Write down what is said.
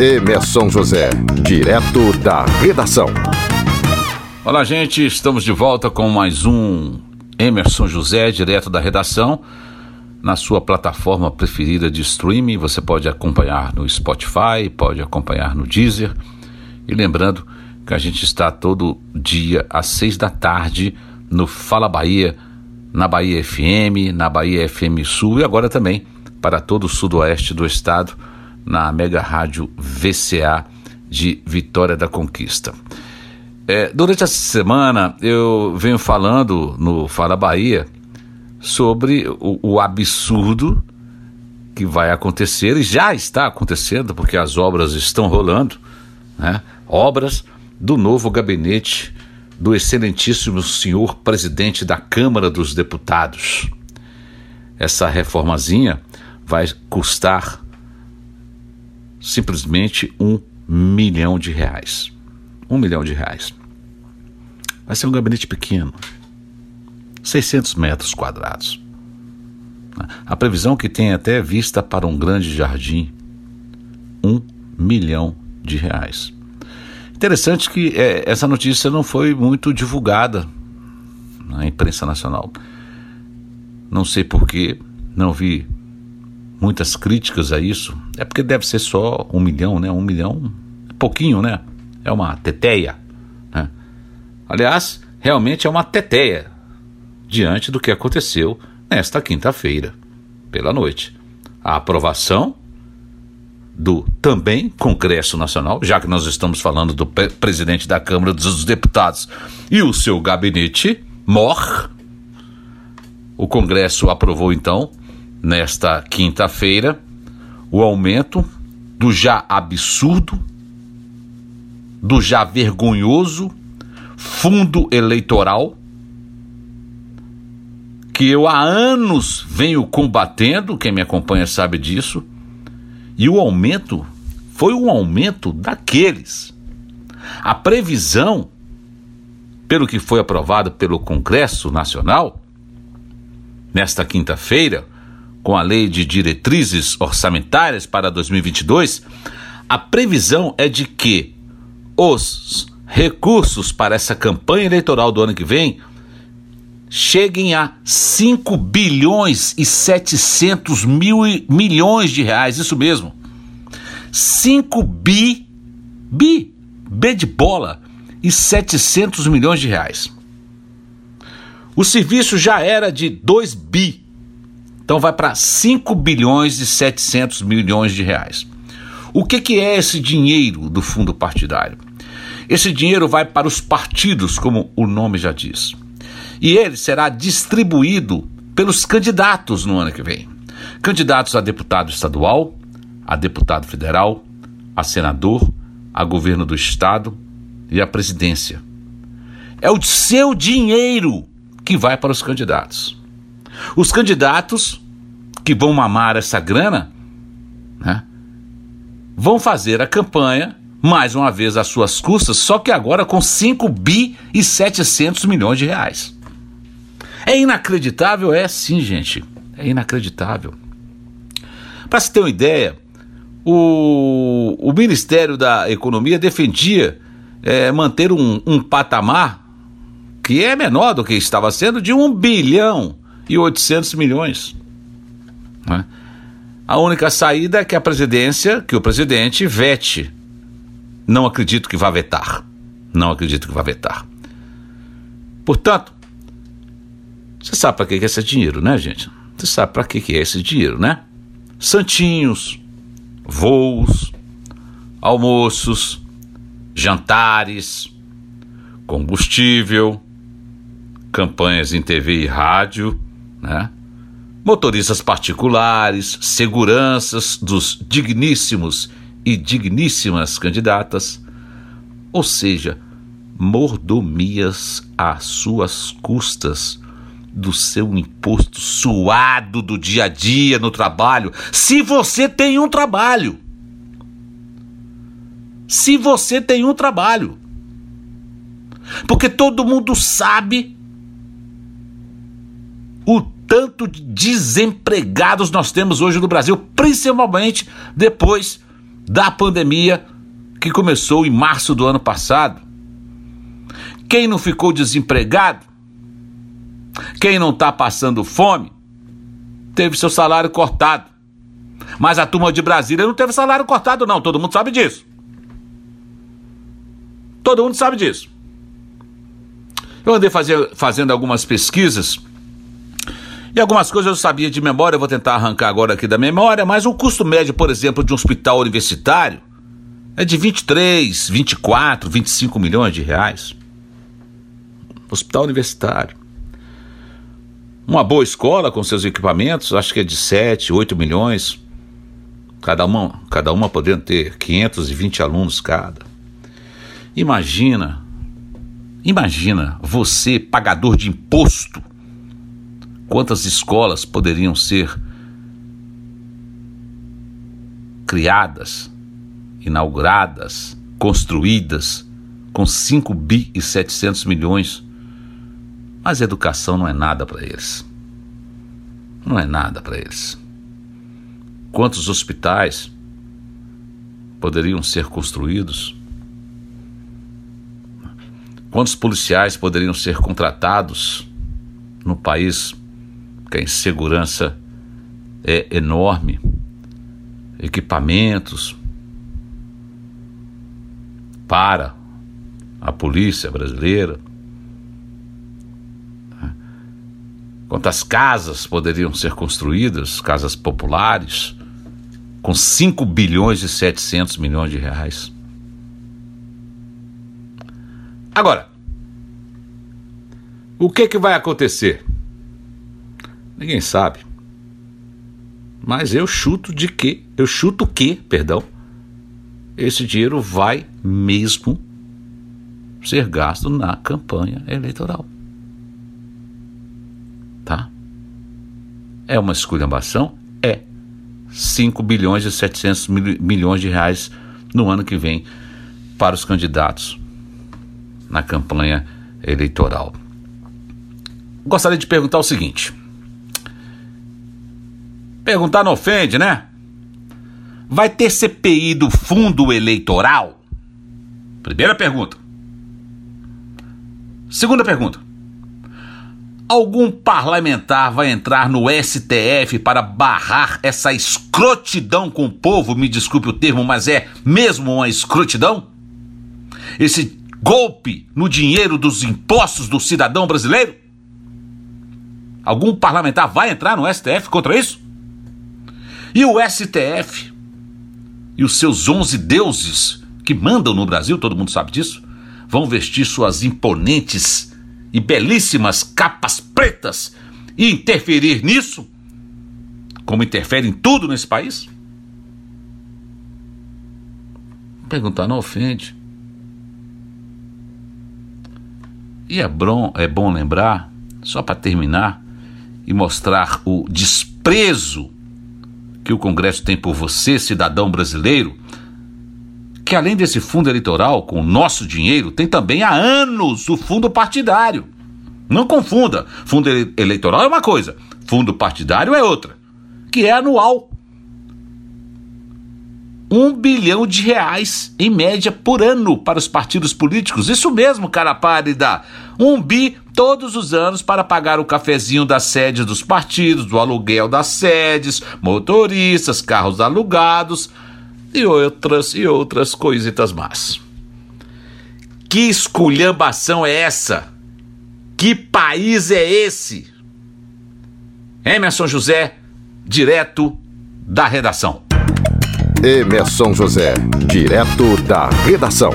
Emerson José, direto da redação. Olá, gente, estamos de volta com mais um Emerson José, direto da redação. Na sua plataforma preferida de streaming, você pode acompanhar no Spotify, pode acompanhar no Deezer. E lembrando que a gente está todo dia às seis da tarde no Fala Bahia, na Bahia FM, na Bahia FM Sul e agora também para todo o sudoeste do estado na Mega Rádio VCA de Vitória da Conquista. É, durante essa semana eu venho falando no Fala Bahia sobre o, o absurdo que vai acontecer e já está acontecendo porque as obras estão rolando, né? Obras do novo gabinete do excelentíssimo senhor presidente da Câmara dos Deputados. Essa reformazinha vai custar simplesmente um milhão de reais. Um milhão de reais. Vai ser um gabinete pequeno, 600 metros quadrados. A previsão que tem até vista para um grande jardim, um milhão de reais. Interessante que é, essa notícia não foi muito divulgada na imprensa nacional. Não sei porquê, não vi muitas críticas a isso. É porque deve ser só um milhão, né? Um milhão é pouquinho, né? É uma teteia. Né? Aliás, realmente é uma teteia diante do que aconteceu nesta quinta-feira, pela noite. A aprovação do também Congresso Nacional, já que nós estamos falando do presidente da Câmara dos Deputados e o seu gabinete mor. O Congresso aprovou então nesta quinta-feira o aumento do já absurdo, do já vergonhoso fundo eleitoral que eu há anos venho combatendo, quem me acompanha sabe disso, e o aumento foi um aumento daqueles. A previsão, pelo que foi aprovado pelo Congresso Nacional, nesta quinta-feira, com a Lei de Diretrizes Orçamentárias para 2022, a previsão é de que os recursos para essa campanha eleitoral do ano que vem cheguem a 5 bilhões e 700 mil milhões de reais, isso mesmo. 5 bi, bi, B de bola e 700 milhões de reais. O serviço já era de 2 bi então vai para 5 bilhões e 700 milhões de reais. O que, que é esse dinheiro do fundo partidário? Esse dinheiro vai para os partidos, como o nome já diz. E ele será distribuído pelos candidatos no ano que vem. Candidatos a deputado estadual, a deputado federal, a senador, a governo do estado e a presidência. É o seu dinheiro que vai para os candidatos. Os candidatos que vão mamar essa grana né, vão fazer a campanha mais uma vez às suas custas, só que agora com 5 bi e 700 milhões de reais. É inacreditável? É sim, gente. É inacreditável. Para se ter uma ideia, o, o Ministério da Economia defendia é, manter um, um patamar que é menor do que estava sendo de 1 bilhão e 800 milhões. Né? A única saída é que a presidência, que o presidente vete. Não acredito que vá vetar. Não acredito que vá vetar. Portanto, você sabe para que é esse dinheiro, né, gente? Você sabe para que é esse dinheiro, né? Santinhos, voos, almoços, jantares, combustível, campanhas em TV e rádio né? motoristas particulares, seguranças dos digníssimos e digníssimas candidatas, ou seja, mordomias às suas custas do seu imposto suado do dia a dia no trabalho, se você tem um trabalho. Se você tem um trabalho. Porque todo mundo sabe o tanto de desempregados nós temos hoje no Brasil, principalmente depois da pandemia que começou em março do ano passado. Quem não ficou desempregado, quem não está passando fome, teve seu salário cortado. Mas a turma de Brasília não teve salário cortado, não. Todo mundo sabe disso. Todo mundo sabe disso. Eu andei fazer, fazendo algumas pesquisas e algumas coisas eu sabia de memória, eu vou tentar arrancar agora aqui da memória, mas o custo médio, por exemplo, de um hospital universitário é de 23, 24, 25 milhões de reais. Hospital universitário. Uma boa escola com seus equipamentos, acho que é de 7, 8 milhões. Cada uma, cada uma podendo ter 520 alunos cada. Imagina, imagina você, pagador de imposto, quantas escolas poderiam ser criadas, inauguradas, construídas com 5 bi e 700 milhões. Mas educação não é nada para eles. Não é nada para eles. Quantos hospitais poderiam ser construídos? Quantos policiais poderiam ser contratados no país que a insegurança é enorme? Equipamentos para a polícia brasileira. Quantas casas poderiam ser construídas, casas populares, com 5 bilhões e 700 milhões de reais. Agora, o que, que vai acontecer? Ninguém sabe. Mas eu chuto de que, eu chuto que, perdão, esse dinheiro vai mesmo ser gasto na campanha eleitoral. Tá? É uma esculhambação? É. 5 bilhões e 700 milhões de reais no ano que vem para os candidatos na campanha eleitoral. Gostaria de perguntar o seguinte: perguntar não ofende, né? Vai ter CPI do fundo eleitoral? Primeira pergunta. Segunda pergunta. Algum parlamentar vai entrar no STF para barrar essa escrotidão com o povo? Me desculpe o termo, mas é mesmo uma escrotidão? Esse golpe no dinheiro dos impostos do cidadão brasileiro? Algum parlamentar vai entrar no STF contra isso? E o STF e os seus onze deuses que mandam no Brasil, todo mundo sabe disso, vão vestir suas imponentes e belíssimas capas pretas e interferir nisso? Como interfere em tudo nesse país? Perguntar não ofende. E é bom, é bom lembrar, só para terminar, e mostrar o desprezo que o Congresso tem por você, cidadão brasileiro, que além desse fundo eleitoral com o nosso dinheiro, tem também há anos o fundo partidário. Não confunda, fundo eleitoral é uma coisa, fundo partidário é outra, que é anual. Um bilhão de reais, em média, por ano para os partidos políticos. Isso mesmo, cara pálida. Um bi todos os anos para pagar o cafezinho das sedes dos partidos, o aluguel das sedes, motoristas, carros alugados e outras e outras coisitas más. Que esculhambação é essa? Que país é esse? Emerson José, direto da redação. Emerson José, direto da redação.